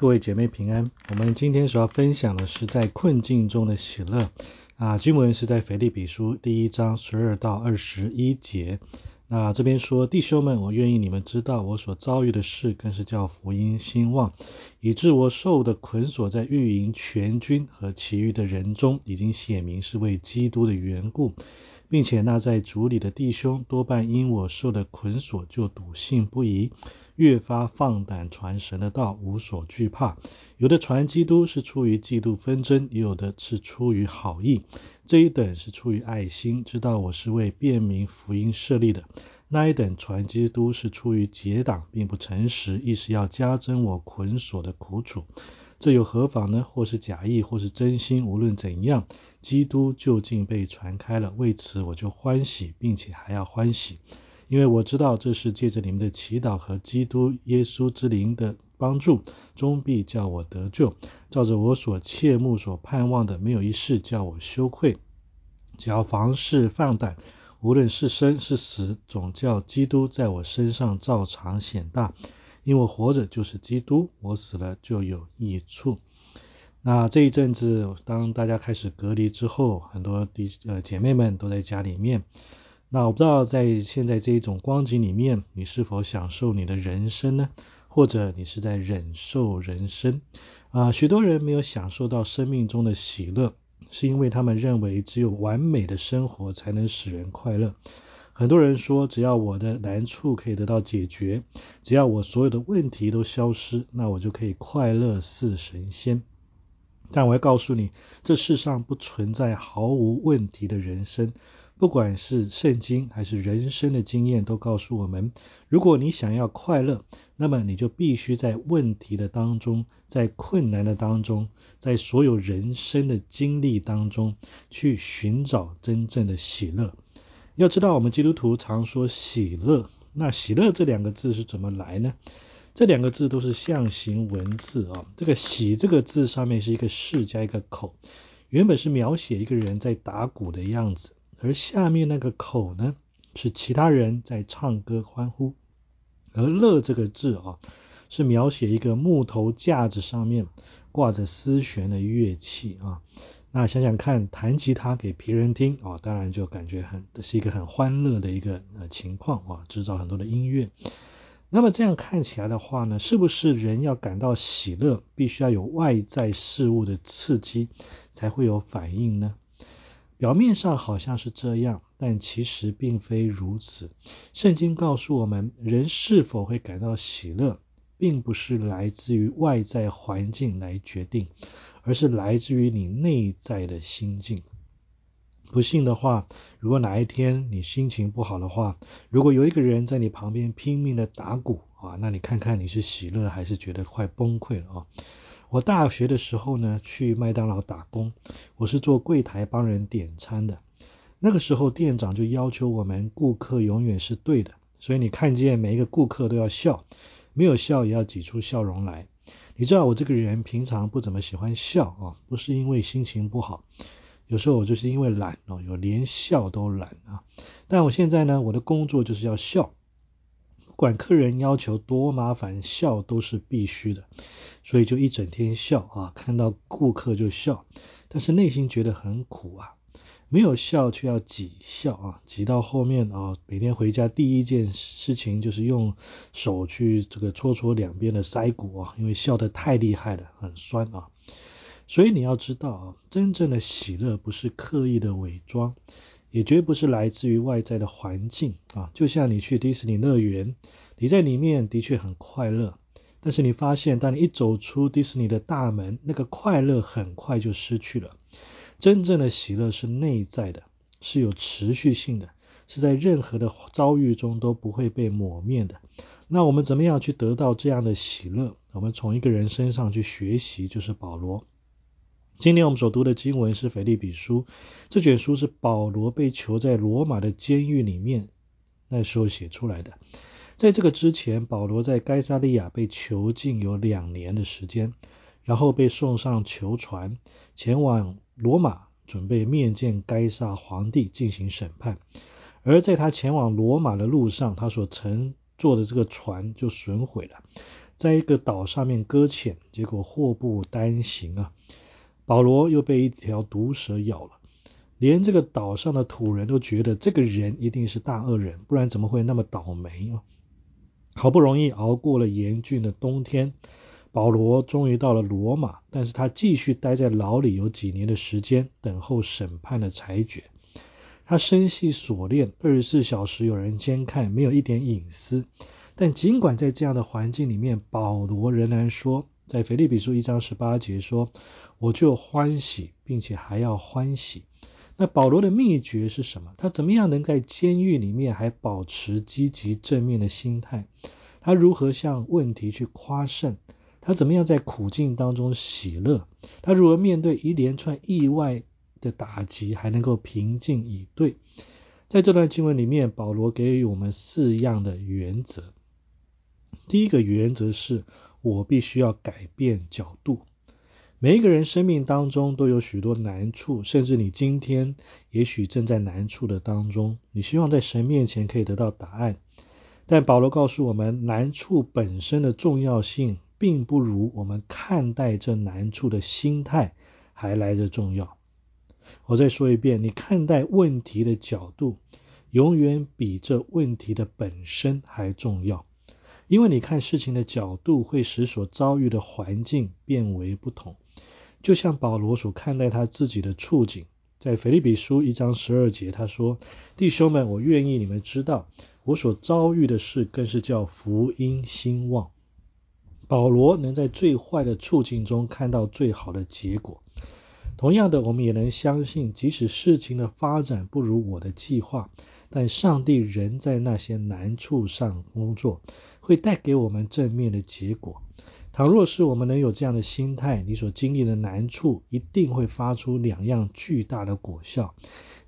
各位姐妹平安。我们今天所要分享的是在困境中的喜乐啊。经文是在腓立比书第一章十二到二十一节。那这边说，弟兄们，我愿意你们知道我所遭遇的事，更是叫福音兴旺，以致我受的捆锁在御营全军和其余的人中，已经显明是为基督的缘故，并且那在主里的弟兄多半因我受的捆锁就笃信不疑，越发放胆传神的道，无所惧怕。有的传基督是出于嫉妒纷争，也有的是出于好意。这一等是出于爱心，知道我是为便民福音设立的；那一等传基督是出于结党，并不诚实，意是要加增我捆锁的苦楚。这又何妨呢？或是假意，或是真心，无论怎样，基督就竟被传开了。为此我就欢喜，并且还要欢喜，因为我知道这是借着你们的祈祷和基督耶稣之灵的。帮助终必叫我得救，照着我所切慕所盼望的，没有一事叫我羞愧。只要凡事放胆，无论是生是死，总叫基督在我身上照常显大。因我活着就是基督，我死了就有益处。那这一阵子，当大家开始隔离之后，很多弟呃姐妹们都在家里面。那我不知道在现在这一种光景里面，你是否享受你的人生呢？或者你是在忍受人生啊？许多人没有享受到生命中的喜乐，是因为他们认为只有完美的生活才能使人快乐。很多人说，只要我的难处可以得到解决，只要我所有的问题都消失，那我就可以快乐似神仙。但我要告诉你，这世上不存在毫无问题的人生。不管是圣经还是人生的经验，都告诉我们：如果你想要快乐，那么你就必须在问题的当中，在困难的当中，在所有人生的经历当中，去寻找真正的喜乐。要知道，我们基督徒常说喜乐，那喜乐这两个字是怎么来呢？这两个字都是象形文字啊。这个喜这个字上面是一个士加一个口，原本是描写一个人在打鼓的样子。而下面那个口呢，是其他人在唱歌欢呼。而乐这个字啊，是描写一个木头架子上面挂着丝弦的乐器啊。那想想看，弹吉他给别人听啊，当然就感觉很是一个很欢乐的一个呃情况啊，制造很多的音乐。那么这样看起来的话呢，是不是人要感到喜乐，必须要有外在事物的刺激才会有反应呢？表面上好像是这样，但其实并非如此。圣经告诉我们，人是否会感到喜乐，并不是来自于外在环境来决定，而是来自于你内在的心境。不信的话，如果哪一天你心情不好的话，如果有一个人在你旁边拼命的打鼓啊，那你看看你是喜乐还是觉得快崩溃了啊？我大学的时候呢，去麦当劳打工，我是做柜台帮人点餐的。那个时候店长就要求我们，顾客永远是对的，所以你看见每一个顾客都要笑，没有笑也要挤出笑容来。你知道我这个人平常不怎么喜欢笑啊，不是因为心情不好，有时候我就是因为懒哦，有连笑都懒啊。但我现在呢，我的工作就是要笑，不管客人要求多麻烦，笑都是必须的。所以就一整天笑啊，看到顾客就笑，但是内心觉得很苦啊，没有笑却要挤笑啊，挤到后面啊，每天回家第一件事情就是用手去这个搓搓两边的腮骨啊，因为笑得太厉害了，很酸啊。所以你要知道啊，真正的喜乐不是刻意的伪装，也绝不是来自于外在的环境啊。就像你去迪士尼乐园，你在里面的确很快乐。但是你发现，当你一走出迪士尼的大门，那个快乐很快就失去了。真正的喜乐是内在的，是有持续性的，是在任何的遭遇中都不会被抹灭的。那我们怎么样去得到这样的喜乐？我们从一个人身上去学习，就是保罗。今天我们所读的经文是腓立比书，这卷书是保罗被囚在罗马的监狱里面那时候写出来的。在这个之前，保罗在该萨利亚被囚禁有两年的时间，然后被送上囚船前往罗马，准备面见该萨皇帝进行审判。而在他前往罗马的路上，他所乘坐的这个船就损毁了。在一个岛上面搁浅，结果祸不单行啊，保罗又被一条毒蛇咬了。连这个岛上的土人都觉得这个人一定是大恶人，不然怎么会那么倒霉啊？好不容易熬过了严峻的冬天，保罗终于到了罗马，但是他继续待在牢里有几年的时间，等候审判的裁决。他身系锁链，二十四小时有人监看，没有一点隐私。但尽管在这样的环境里面，保罗仍然说，在腓立比书一章十八节说：“我就欢喜，并且还要欢喜。”那保罗的秘诀是什么？他怎么样能在监狱里面还保持积极正面的心态？他如何向问题去夸胜？他怎么样在苦境当中喜乐？他如何面对一连串意外？的打击还能够平静以对，在这段经文里面，保罗给予我们四样的原则。第一个原则是我必须要改变角度。每一个人生命当中都有许多难处，甚至你今天也许正在难处的当中，你希望在神面前可以得到答案。但保罗告诉我们，难处本身的重要性，并不如我们看待这难处的心态还来得重要。我再说一遍，你看待问题的角度，永远比这问题的本身还重要。因为你看事情的角度，会使所遭遇的环境变为不同。就像保罗所看待他自己的处境，在腓立比书一章十二节，他说：“弟兄们，我愿意你们知道，我所遭遇的事，更是叫福音兴旺。”保罗能在最坏的处境中看到最好的结果。同样的，我们也能相信，即使事情的发展不如我的计划，但上帝仍在那些难处上工作，会带给我们正面的结果。倘若是我们能有这样的心态，你所经历的难处一定会发出两样巨大的果效。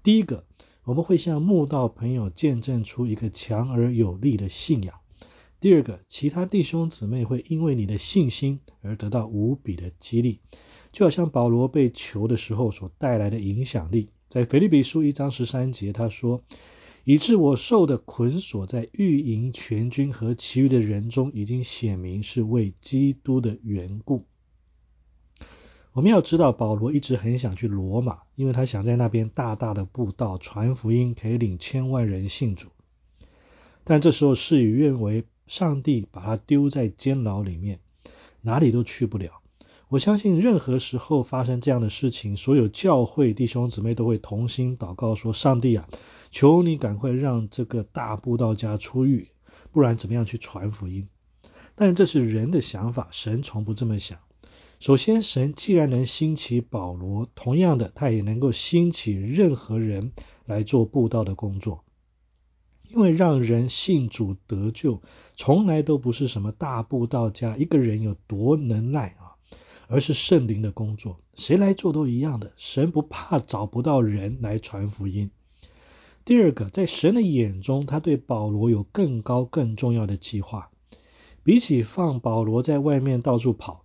第一个，我们会向慕道朋友见证出一个强而有力的信仰；第二个，其他弟兄姊妹会因为你的信心而得到无比的激励。就好像保罗被囚的时候所带来的影响力，在腓立比书一章十三节他说：“以致我受的捆锁在御营全军和其余的人中，已经显明是为基督的缘故。”我们要知道，保罗一直很想去罗马，因为他想在那边大大的布道传福音，可以领千万人信主。但这时候事与愿违，上帝把他丢在监牢里面，哪里都去不了。我相信任何时候发生这样的事情，所有教会弟兄姊妹都会同心祷告说：“上帝啊，求你赶快让这个大布道家出狱，不然怎么样去传福音？”但这是人的想法，神从不这么想。首先，神既然能兴起保罗，同样的，他也能够兴起任何人来做布道的工作，因为让人信主得救，从来都不是什么大布道家一个人有多能耐啊。而是圣灵的工作，谁来做都一样的。神不怕找不到人来传福音。第二个，在神的眼中，他对保罗有更高、更重要的计划。比起放保罗在外面到处跑，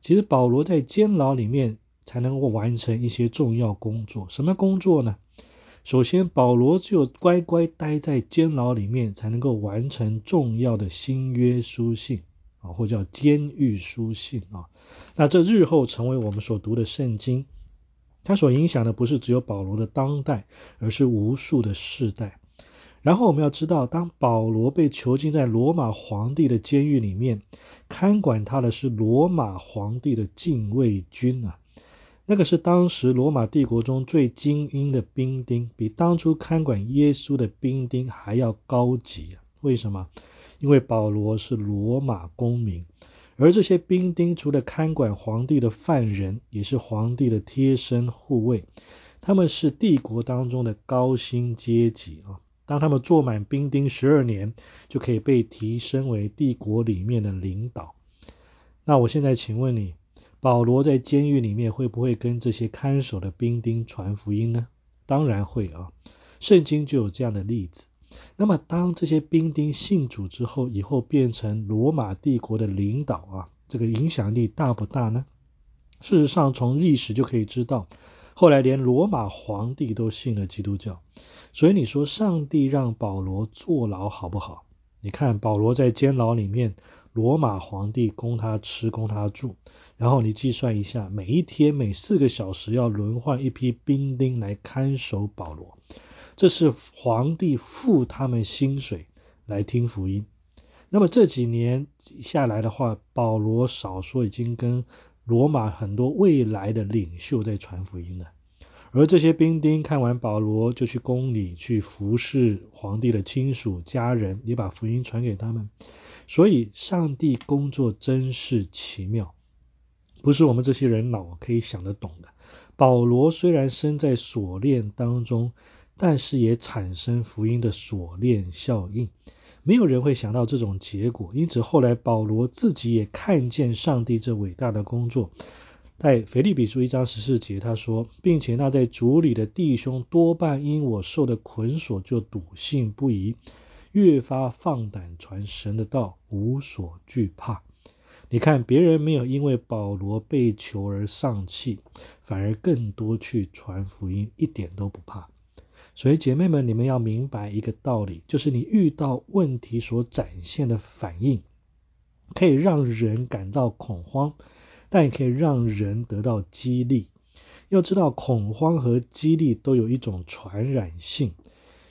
其实保罗在监牢里面才能够完成一些重要工作。什么工作呢？首先，保罗只有乖乖待在监牢里面，才能够完成重要的新约书信或叫监狱书信啊。那这日后成为我们所读的圣经，它所影响的不是只有保罗的当代，而是无数的世代。然后我们要知道，当保罗被囚禁在罗马皇帝的监狱里面，看管他的是罗马皇帝的禁卫军啊，那个是当时罗马帝国中最精英的兵丁，比当初看管耶稣的兵丁还要高级啊。为什么？因为保罗是罗马公民。而这些兵丁除了看管皇帝的犯人，也是皇帝的贴身护卫。他们是帝国当中的高薪阶级啊。当他们做满兵丁十二年，就可以被提升为帝国里面的领导。那我现在请问你，保罗在监狱里面会不会跟这些看守的兵丁传福音呢？当然会啊。圣经就有这样的例子。那么，当这些兵丁信主之后，以后变成罗马帝国的领导啊，这个影响力大不大呢？事实上，从历史就可以知道，后来连罗马皇帝都信了基督教。所以你说，上帝让保罗坐牢好不好？你看，保罗在监牢里面，罗马皇帝供他吃，供他住。然后你计算一下，每一天每四个小时要轮换一批兵丁来看守保罗，这是皇帝付他们薪水来听福音。那么这几年下来的话，保罗少说已经跟罗马很多未来的领袖在传福音了。而这些兵丁看完保罗，就去宫里去服侍皇帝的亲属家人，也把福音传给他们。所以，上帝工作真是奇妙。不是我们这些人脑可以想得懂的。保罗虽然身在锁链当中，但是也产生福音的锁链效应。没有人会想到这种结果，因此后来保罗自己也看见上帝这伟大的工作。在腓立比书一章十四节，他说，并且那在主里的弟兄多半因我受的捆锁就笃信不疑，越发放胆传神的道，无所惧怕。你看，别人没有因为保罗被囚而丧气，反而更多去传福音，一点都不怕。所以，姐妹们，你们要明白一个道理，就是你遇到问题所展现的反应，可以让人感到恐慌，但也可以让人得到激励。要知道，恐慌和激励都有一种传染性。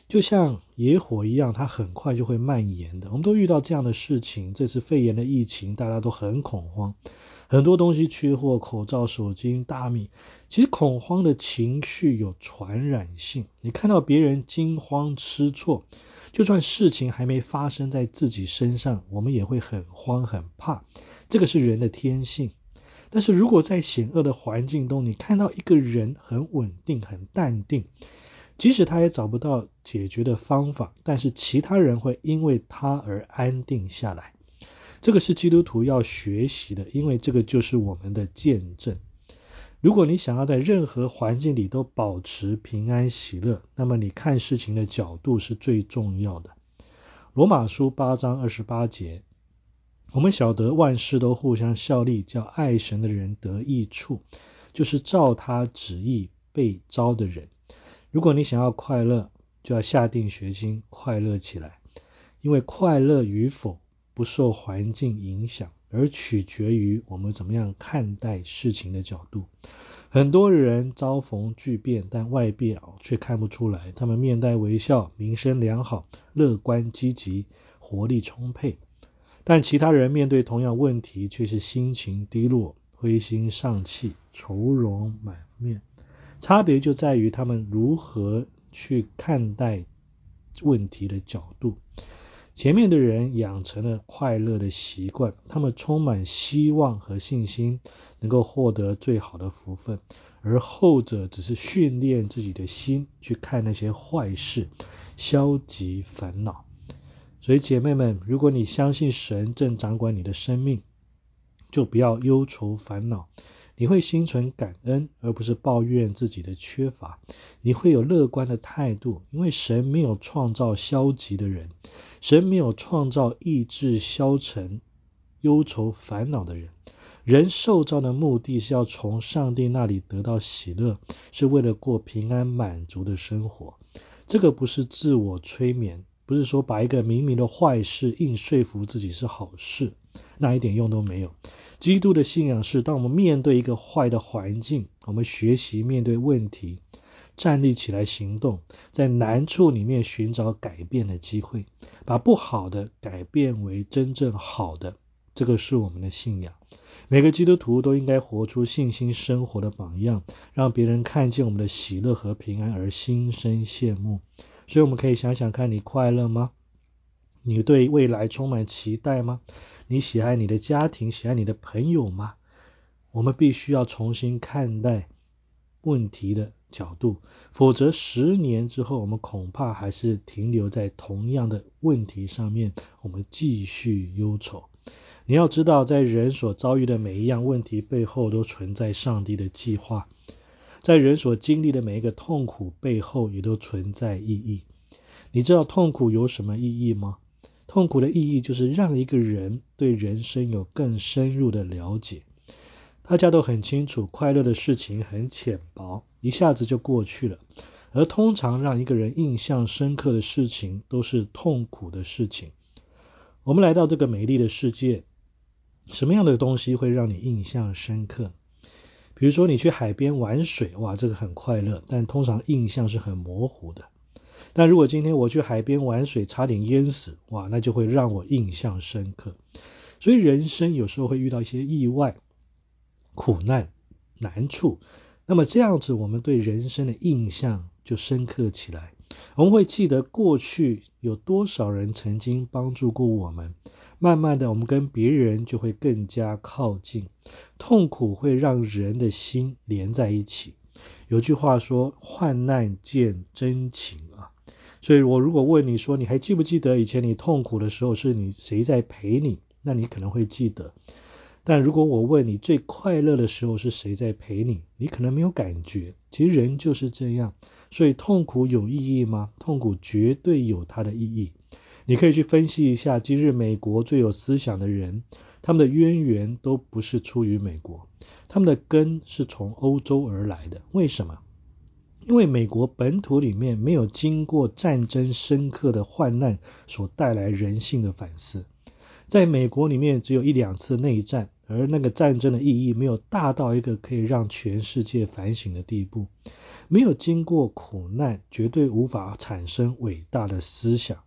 就像野火一样，它很快就会蔓延的。我们都遇到这样的事情，这次肺炎的疫情，大家都很恐慌，很多东西缺货，口罩、手机、大米。其实恐慌的情绪有传染性，你看到别人惊慌失措，就算事情还没发生在自己身上，我们也会很慌很怕。这个是人的天性。但是如果在险恶的环境中，你看到一个人很稳定、很淡定。即使他也找不到解决的方法，但是其他人会因为他而安定下来。这个是基督徒要学习的，因为这个就是我们的见证。如果你想要在任何环境里都保持平安喜乐，那么你看事情的角度是最重要的。罗马书八章二十八节，我们晓得万事都互相效力，叫爱神的人得益处，就是照他旨意被招的人。如果你想要快乐，就要下定决心快乐起来，因为快乐与否不受环境影响，而取决于我们怎么样看待事情的角度。很多人遭逢巨变，但外表却看不出来，他们面带微笑，名声良好，乐观积极，活力充沛。但其他人面对同样问题，却是心情低落，灰心丧气，愁容满面。差别就在于他们如何去看待问题的角度。前面的人养成了快乐的习惯，他们充满希望和信心，能够获得最好的福分；而后者只是训练自己的心去看那些坏事，消极烦恼。所以，姐妹们，如果你相信神正掌管你的生命，就不要忧愁烦恼。你会心存感恩，而不是抱怨自己的缺乏。你会有乐观的态度，因为神没有创造消极的人，神没有创造意志消沉、忧愁烦恼的人。人受造的目的是要从上帝那里得到喜乐，是为了过平安满足的生活。这个不是自我催眠，不是说把一个明明的坏事硬说服自己是好事，那一点用都没有。基督的信仰是，当我们面对一个坏的环境，我们学习面对问题，站立起来行动，在难处里面寻找改变的机会，把不好的改变为真正好的。这个是我们的信仰。每个基督徒都应该活出信心生活的榜样，让别人看见我们的喜乐和平安而心生羡慕。所以我们可以想想看，你快乐吗？你对未来充满期待吗？你喜爱你的家庭，喜爱你的朋友吗？我们必须要重新看待问题的角度，否则十年之后，我们恐怕还是停留在同样的问题上面，我们继续忧愁。你要知道，在人所遭遇的每一样问题背后，都存在上帝的计划；在人所经历的每一个痛苦背后，也都存在意义。你知道痛苦有什么意义吗？痛苦的意义就是让一个人对人生有更深入的了解。大家都很清楚，快乐的事情很浅薄，一下子就过去了；而通常让一个人印象深刻的事情，都是痛苦的事情。我们来到这个美丽的世界，什么样的东西会让你印象深刻？比如说你去海边玩水，哇，这个很快乐，但通常印象是很模糊的。但如果今天我去海边玩水，差点淹死，哇，那就会让我印象深刻。所以人生有时候会遇到一些意外、苦难、难处，那么这样子，我们对人生的印象就深刻起来。我们会记得过去有多少人曾经帮助过我们，慢慢的，我们跟别人就会更加靠近。痛苦会让人的心连在一起。有句话说：“患难见真情啊。”所以，我如果问你说，你还记不记得以前你痛苦的时候是你谁在陪你？那你可能会记得。但如果我问你最快乐的时候是谁在陪你？你可能没有感觉。其实人就是这样。所以痛苦有意义吗？痛苦绝对有它的意义。你可以去分析一下，今日美国最有思想的人，他们的渊源都不是出于美国，他们的根是从欧洲而来的。为什么？因为美国本土里面没有经过战争深刻的患难所带来人性的反思，在美国里面只有一两次内战，而那个战争的意义没有大到一个可以让全世界反省的地步。没有经过苦难，绝对无法产生伟大的思想，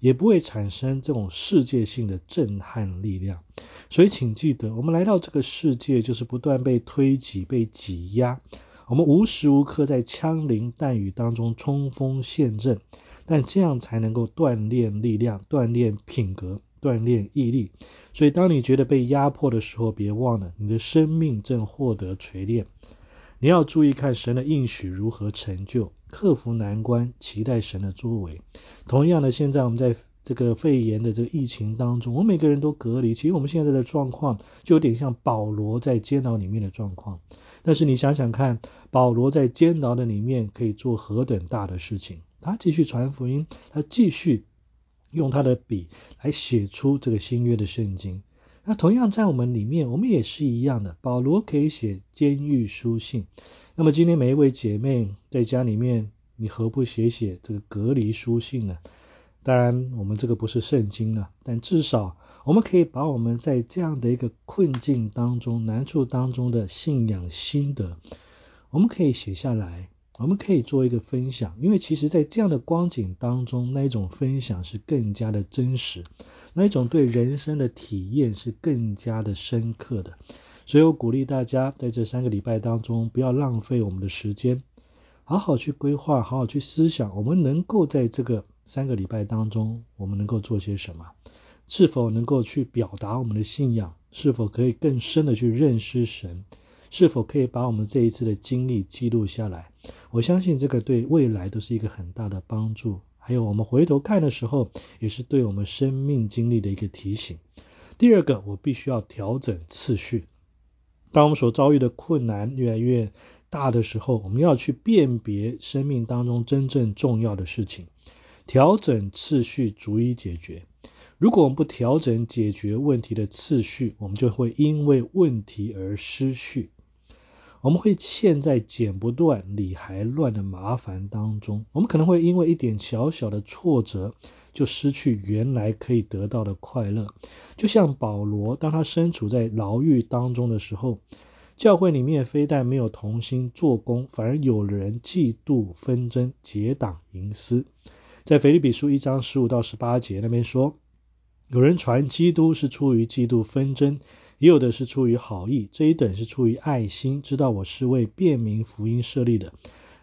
也不会产生这种世界性的震撼力量。所以，请记得，我们来到这个世界，就是不断被推挤、被挤压。我们无时无刻在枪林弹雨当中冲锋陷阵，但这样才能够锻炼力量、锻炼品格、锻炼毅力。所以，当你觉得被压迫的时候，别忘了，你的生命正获得锤炼。你要注意看神的应许如何成就，克服难关，期待神的作为。同样的，现在我们在这个肺炎的这个疫情当中，我们每个人都隔离。其实我们现在的状况就有点像保罗在监牢里面的状况。但是你想想看，保罗在监牢的里面可以做何等大的事情？他继续传福音，他继续用他的笔来写出这个新约的圣经。那同样在我们里面，我们也是一样的。保罗可以写监狱书信，那么今天每一位姐妹在家里面，你何不写写这个隔离书信呢？当然，我们这个不是圣经了，但至少我们可以把我们在这样的一个困境当中、难处当中的信仰心得，我们可以写下来。我们可以做一个分享，因为其实，在这样的光景当中，那一种分享是更加的真实，那一种对人生的体验是更加的深刻的。所以我鼓励大家，在这三个礼拜当中，不要浪费我们的时间，好好去规划，好好去思想，我们能够在这个三个礼拜当中，我们能够做些什么？是否能够去表达我们的信仰？是否可以更深的去认识神？是否可以把我们这一次的经历记录下来？我相信这个对未来都是一个很大的帮助。还有我们回头看的时候，也是对我们生命经历的一个提醒。第二个，我必须要调整次序。当我们所遭遇的困难越来越大的时候，我们要去辨别生命当中真正重要的事情，调整次序，逐一解决。如果我们不调整解决问题的次序，我们就会因为问题而失序。我们会陷在剪不断、理还乱的麻烦当中。我们可能会因为一点小小的挫折，就失去原来可以得到的快乐。就像保罗，当他身处在牢狱当中的时候，教会里面非但没有同心做工，反而有人嫉妒纷争、结党营私。在腓立比书一章十五到十八节那边说，有人传基督是出于嫉妒纷争。也有的是出于好意，这一等是出于爱心，知道我是为便民福音设立的；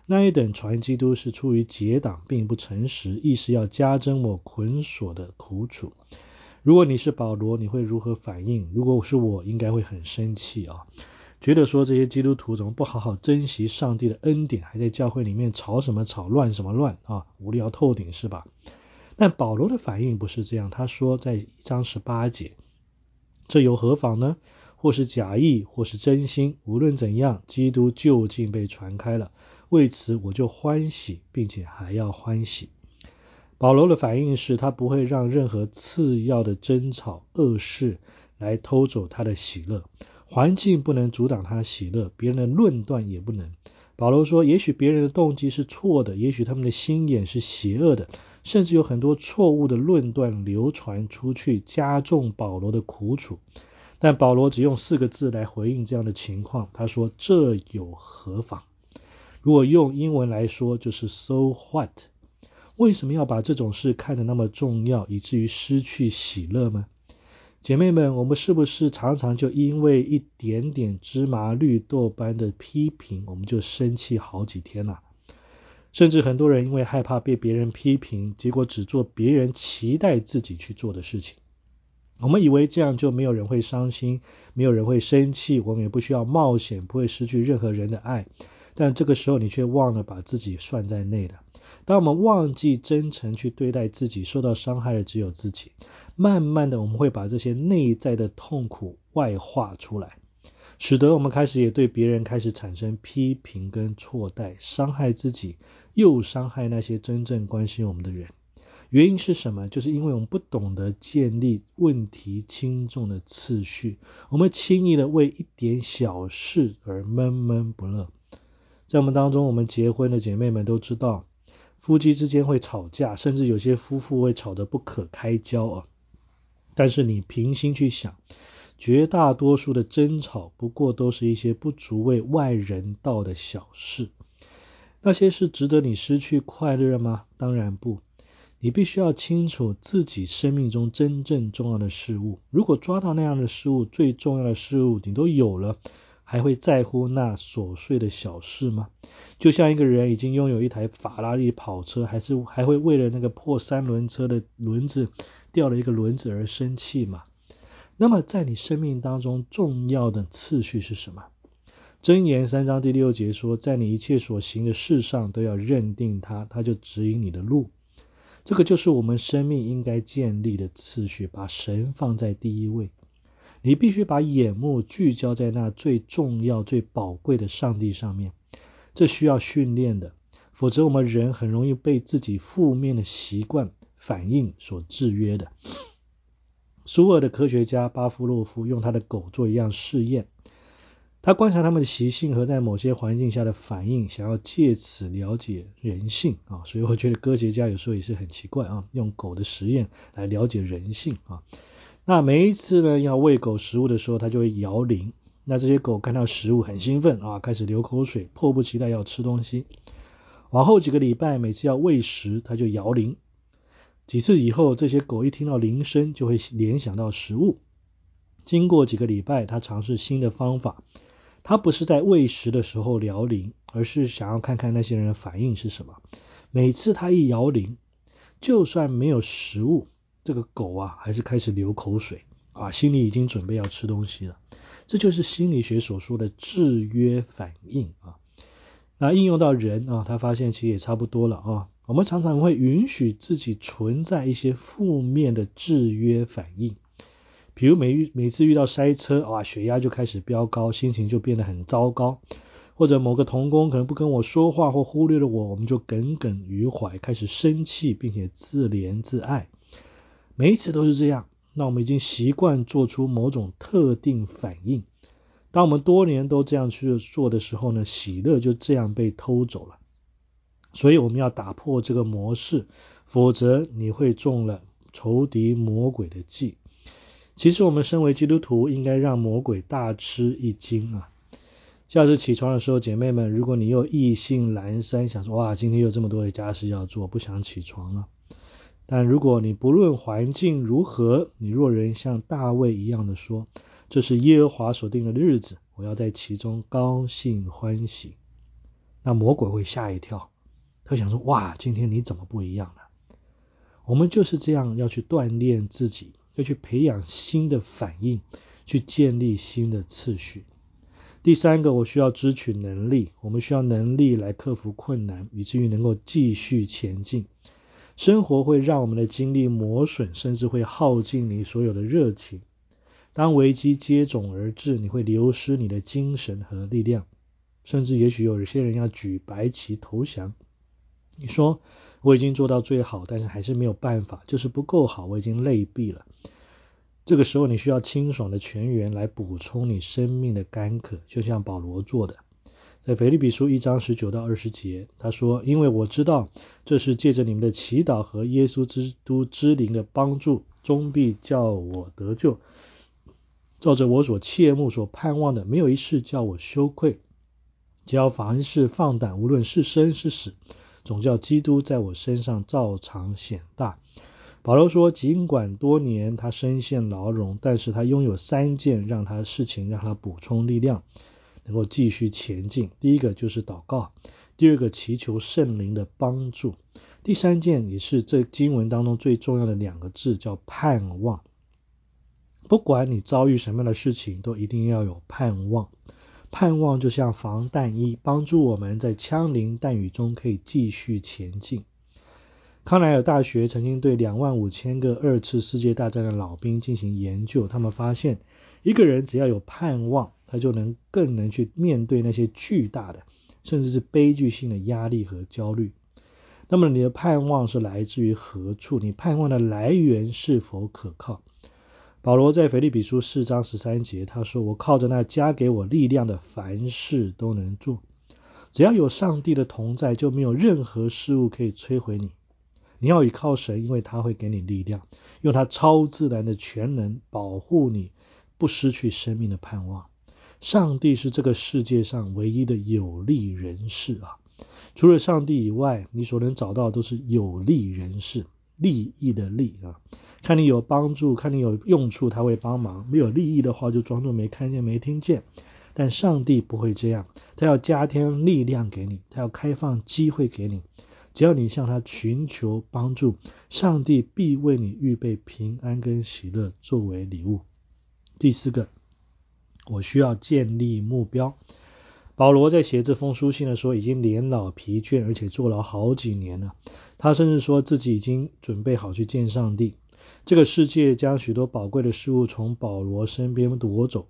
那一等传基督是出于结党，并不诚实，意是要加增我捆锁的苦楚。如果你是保罗，你会如何反应？如果是我，应该会很生气啊，觉得说这些基督徒怎么不好好珍惜上帝的恩典，还在教会里面吵什么吵，乱什么乱啊，无聊透顶是吧？但保罗的反应不是这样，他说在一章十八节。这又何妨呢？或是假意，或是真心，无论怎样，基督究竟被传开了。为此，我就欢喜，并且还要欢喜。保罗的反应是他不会让任何次要的争吵、恶事来偷走他的喜乐。环境不能阻挡他喜乐，别人的论断也不能。保罗说：“也许别人的动机是错的，也许他们的心眼是邪恶的。”甚至有很多错误的论断流传出去，加重保罗的苦楚。但保罗只用四个字来回应这样的情况，他说：“这有何妨？”如果用英文来说，就是 “so what”。为什么要把这种事看得那么重要，以至于失去喜乐呢？姐妹们，我们是不是常常就因为一点点芝麻绿豆般的批评，我们就生气好几天了？甚至很多人因为害怕被别人批评，结果只做别人期待自己去做的事情。我们以为这样就没有人会伤心，没有人会生气，我们也不需要冒险，不会失去任何人的爱。但这个时候，你却忘了把自己算在内了。当我们忘记真诚去对待自己，受到伤害的只有自己。慢慢的，我们会把这些内在的痛苦外化出来，使得我们开始也对别人开始产生批评跟错待，伤害自己，又伤害那些真正关心我们的人。原因是什么？就是因为我们不懂得建立问题轻重的次序，我们轻易的为一点小事而闷闷不乐。在我们当中，我们结婚的姐妹们都知道。夫妻之间会吵架，甚至有些夫妇会吵得不可开交啊。但是你平心去想，绝大多数的争吵不过都是一些不足为外人道的小事。那些是值得你失去快乐吗？当然不。你必须要清楚自己生命中真正重要的事物。如果抓到那样的事物，最重要的事物你都有了，还会在乎那琐碎的小事吗？就像一个人已经拥有一台法拉利跑车，还是还会为了那个破三轮车的轮子掉了一个轮子而生气吗？那么在你生命当中重要的次序是什么？箴言三章第六节说，在你一切所行的事上都要认定它，它就指引你的路。这个就是我们生命应该建立的次序，把神放在第一位。你必须把眼目聚焦在那最重要、最宝贵的上帝上面。这需要训练的，否则我们人很容易被自己负面的习惯反应所制约的。苏俄的科学家巴夫洛夫用他的狗做一样试验，他观察他们的习性和在某些环境下的反应，想要借此了解人性啊。所以我觉得科学家有时候也是很奇怪啊，用狗的实验来了解人性啊。那每一次呢要喂狗食物的时候，他就会摇铃。那这些狗看到食物很兴奋啊，开始流口水，迫不及待要吃东西。往后几个礼拜，每次要喂食，它就摇铃。几次以后，这些狗一听到铃声，就会联想到食物。经过几个礼拜，他尝试新的方法。他不是在喂食的时候摇铃，而是想要看看那些人的反应是什么。每次它一摇铃，就算没有食物，这个狗啊还是开始流口水啊，心里已经准备要吃东西了。这就是心理学所说的制约反应啊。那应用到人啊，他发现其实也差不多了啊。我们常常会允许自己存在一些负面的制约反应，比如每遇每次遇到塞车啊，血压就开始飙高，心情就变得很糟糕；或者某个童工可能不跟我说话或忽略了我，我们就耿耿于怀，开始生气，并且自怜自爱。每一次都是这样。那我们已经习惯做出某种特定反应。当我们多年都这样去做的时候呢，喜乐就这样被偷走了。所以我们要打破这个模式，否则你会中了仇敌魔鬼的计。其实我们身为基督徒，应该让魔鬼大吃一惊啊！下次起床的时候，姐妹们，如果你又意兴阑珊，想说哇，今天有这么多的家事要做，不想起床了。但如果你不论环境如何，你若人像大卫一样的说：“这是耶和华所定的日子，我要在其中高兴欢喜。”那魔鬼会吓一跳，他想说：“哇，今天你怎么不一样了？”我们就是这样要去锻炼自己，要去培养新的反应，去建立新的次序。第三个，我需要支取能力，我们需要能力来克服困难，以至于能够继续前进。生活会让我们的精力磨损，甚至会耗尽你所有的热情。当危机接踵而至，你会流失你的精神和力量，甚至也许有些人要举白旗投降。你说我已经做到最好，但是还是没有办法，就是不够好，我已经累毙了。这个时候你需要清爽的泉源来补充你生命的干渴，就像保罗做的。在腓立比书一章十九到二十节，他说：“因为我知道这是借着你们的祈祷和耶稣基督之灵的帮助，终必叫我得救。照着我所切慕、所盼望的，没有一事叫我羞愧。只要凡事放胆，无论是生是死，总叫基督在我身上照常显大。保罗说，尽管多年他身陷牢笼，但是他拥有三件让他事情让他补充力量，能够继续前进。第一个就是祷告，第二个祈求圣灵的帮助，第三件也是这经文当中最重要的两个字，叫盼望。不管你遭遇什么样的事情，都一定要有盼望。盼望就像防弹衣，帮助我们在枪林弹雨中可以继续前进。康奈尔大学曾经对两万五千个二次世界大战的老兵进行研究，他们发现，一个人只要有盼望，他就能更能去面对那些巨大的，甚至是悲剧性的压力和焦虑。那么你的盼望是来自于何处？你盼望的来源是否可靠？保罗在腓立比书四章十三节，他说：“我靠着那加给我力量的，凡事都能做。只要有上帝的同在，就没有任何事物可以摧毁你。你要依靠神，因为他会给你力量，用他超自然的全能保护你，不失去生命的盼望。上帝是这个世界上唯一的有利人士啊！除了上帝以外，你所能找到的都是有利人士，利益的利啊。”看你有帮助，看你有用处，他会帮忙；没有利益的话，就装作没看见、没听见。但上帝不会这样，他要加添力量给你，他要开放机会给你。只要你向他寻求帮助，上帝必为你预备平安跟喜乐作为礼物。第四个，我需要建立目标。保罗在写这封书信的时候，已经年老疲倦，而且坐牢好几年了。他甚至说自己已经准备好去见上帝。这个世界将许多宝贵的事物从保罗身边夺走，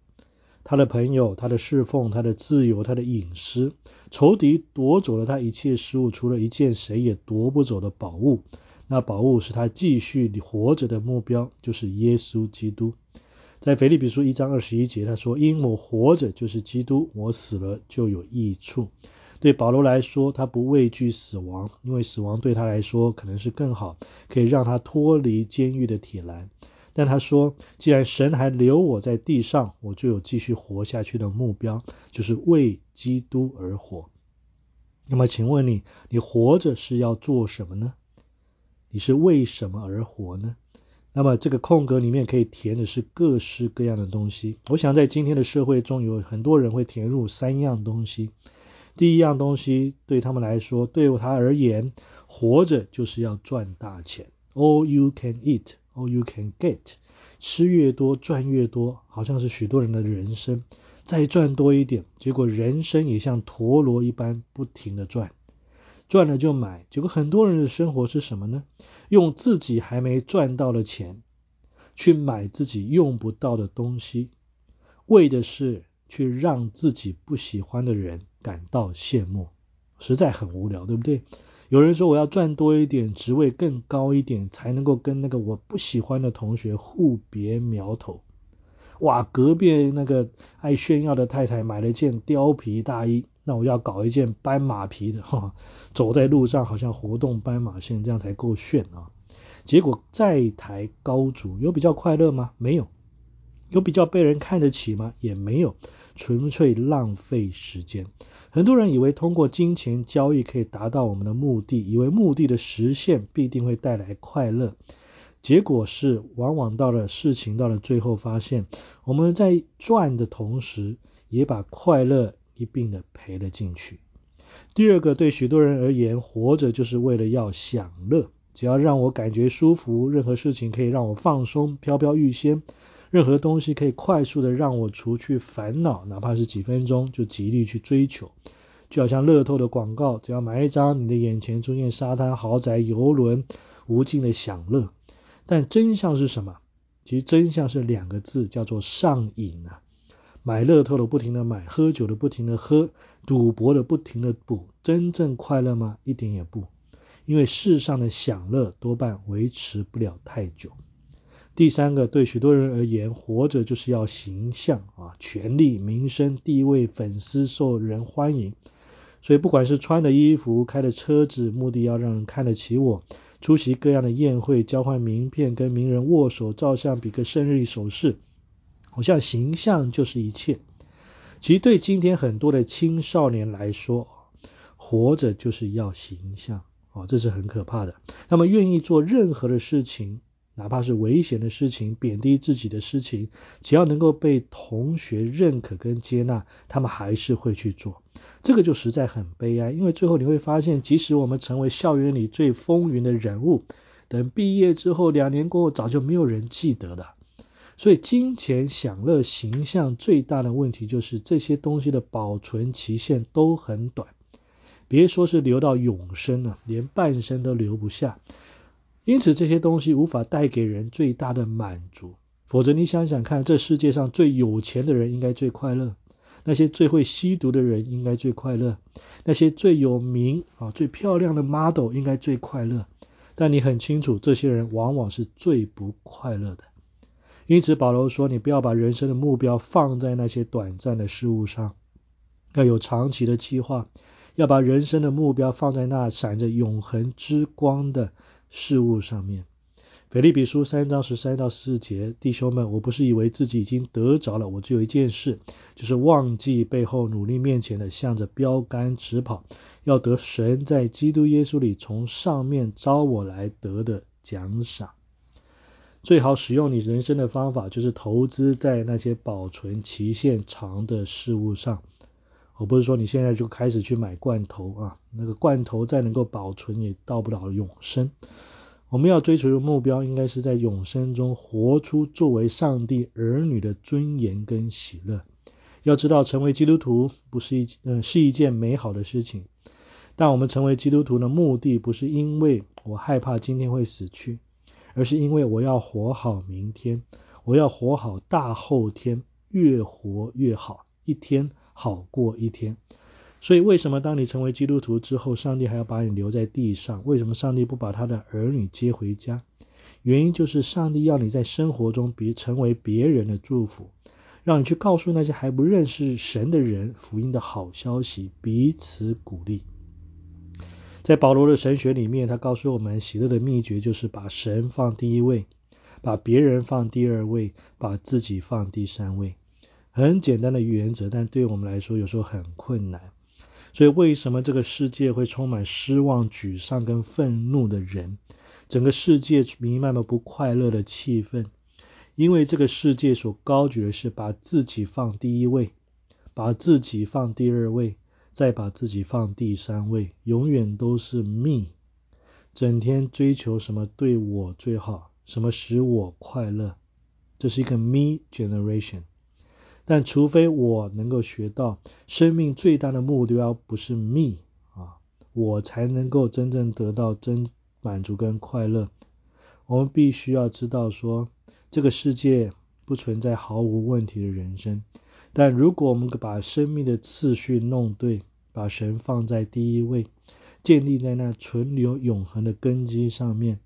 他的朋友、他的侍奉、他的自由、他的隐私，仇敌夺走了他一切事物，除了一件谁也夺不走的宝物。那宝物是他继续活着的目标，就是耶稣基督。在腓立比书一章二十一节，他说：“因我活着就是基督，我死了就有益处。”对保罗来说，他不畏惧死亡，因为死亡对他来说可能是更好，可以让他脱离监狱的铁栏。但他说，既然神还留我在地上，我就有继续活下去的目标，就是为基督而活。那么，请问你，你活着是要做什么呢？你是为什么而活呢？那么，这个空格里面可以填的是各式各样的东西。我想，在今天的社会中，有很多人会填入三样东西。第一样东西对他们来说，对他而言，活着就是要赚大钱。All you can eat, all you can get，吃越多赚越多，好像是许多人的人生。再赚多一点，结果人生也像陀螺一般不停的转，赚了就买。结果很多人的生活是什么呢？用自己还没赚到的钱去买自己用不到的东西，为的是去让自己不喜欢的人。感到羡慕，实在很无聊，对不对？有人说我要赚多一点，职位更高一点，才能够跟那个我不喜欢的同学互别苗头。哇，隔壁那个爱炫耀的太太买了件貂皮大衣，那我要搞一件斑马皮的，哈，走在路上好像活动斑马线，这样才够炫啊！结果债台高筑，有比较快乐吗？没有。有比较被人看得起吗？也没有，纯粹浪费时间。很多人以为通过金钱交易可以达到我们的目的，以为目的的实现必定会带来快乐，结果是往往到了事情到了最后，发现我们在赚的同时，也把快乐一并的赔了进去。第二个，对许多人而言，活着就是为了要享乐，只要让我感觉舒服，任何事情可以让我放松、飘飘欲仙。任何东西可以快速的让我除去烦恼，哪怕是几分钟，就极力去追求。就好像乐透的广告，只要买一张，你的眼前出现沙滩、豪宅、游轮，无尽的享乐。但真相是什么？其实真相是两个字，叫做上瘾啊！买乐透的不停的买，喝酒的不停的喝，赌博的不停的赌，真正快乐吗？一点也不。因为世上的享乐多半维持不了太久。第三个，对许多人而言，活着就是要形象啊，权力、名声、地位、粉丝、受人欢迎。所以，不管是穿的衣服、开的车子，目的要让人看得起我；出席各样的宴会、交换名片、跟名人握手、照相、比个生日手势，好像形象就是一切。其实对今天很多的青少年来说，活着就是要形象哦，这是很可怕的。那么愿意做任何的事情，哪怕是危险的事情、贬低自己的事情，只要能够被同学认可跟接纳，他们还是会去做。这个就实在很悲哀，因为最后你会发现，即使我们成为校园里最风云的人物，等毕业之后两年过后，早就没有人记得了。所以，金钱、享乐、形象最大的问题就是这些东西的保存期限都很短，别说是留到永生了，连半生都留不下。因此，这些东西无法带给人最大的满足。否则，你想想看，这世界上最有钱的人应该最快乐，那些最会吸毒的人应该最快乐，那些最有名啊、最漂亮的 model 应该最快乐。但你很清楚，这些人往往是最不快乐的。因此，保罗说：“你不要把人生的目标放在那些短暂的事物上，要有长期的计划，要把人生的目标放在那闪着永恒之光的事物上面。”腓立比书三章十三到十四节，弟兄们，我不是以为自己已经得着了，我只有一件事，就是忘记背后努力面前的，向着标杆直跑，要得神在基督耶稣里从上面招我来得的奖赏。最好使用你人生的方法，就是投资在那些保存期限长的事物上。我不是说你现在就开始去买罐头啊，那个罐头再能够保存，也到不了永生。我们要追求的目标，应该是在永生中活出作为上帝儿女的尊严跟喜乐。要知道，成为基督徒不是一嗯是一件美好的事情，但我们成为基督徒的目的，不是因为我害怕今天会死去。而是因为我要活好明天，我要活好大后天，越活越好，一天好过一天。所以，为什么当你成为基督徒之后，上帝还要把你留在地上？为什么上帝不把他的儿女接回家？原因就是上帝要你在生活中别成为别人的祝福，让你去告诉那些还不认识神的人福音的好消息，彼此鼓励。在保罗的神学里面，他告诉我们，喜乐的秘诀就是把神放第一位，把别人放第二位，把自己放第三位。很简单的原则，但对我们来说有时候很困难。所以，为什么这个世界会充满失望、沮丧跟愤怒的人？整个世界弥漫了不快乐的气氛，因为这个世界所高举的是把自己放第一位，把自己放第二位。再把自己放第三位，永远都是 me，整天追求什么对我最好，什么使我快乐，这是一个 me generation。但除非我能够学到生命最大的目标不是 me 啊，我才能够真正得到真满足跟快乐。我们必须要知道说，这个世界不存在毫无问题的人生。但如果我们把生命的次序弄对，把神放在第一位，建立在那存留永恒的根基上面，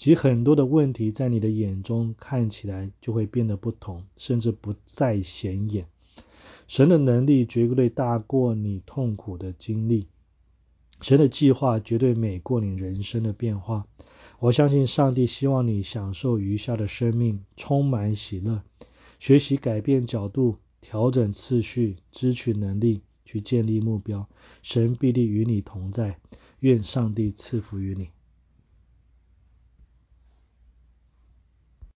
其很多的问题在你的眼中看起来就会变得不同，甚至不再显眼。神的能力绝对大过你痛苦的经历，神的计划绝对美过你人生的变化。我相信上帝希望你享受余下的生命，充满喜乐，学习改变角度。调整次序，支取能力，去建立目标，神必定与你同在。愿上帝赐福于你。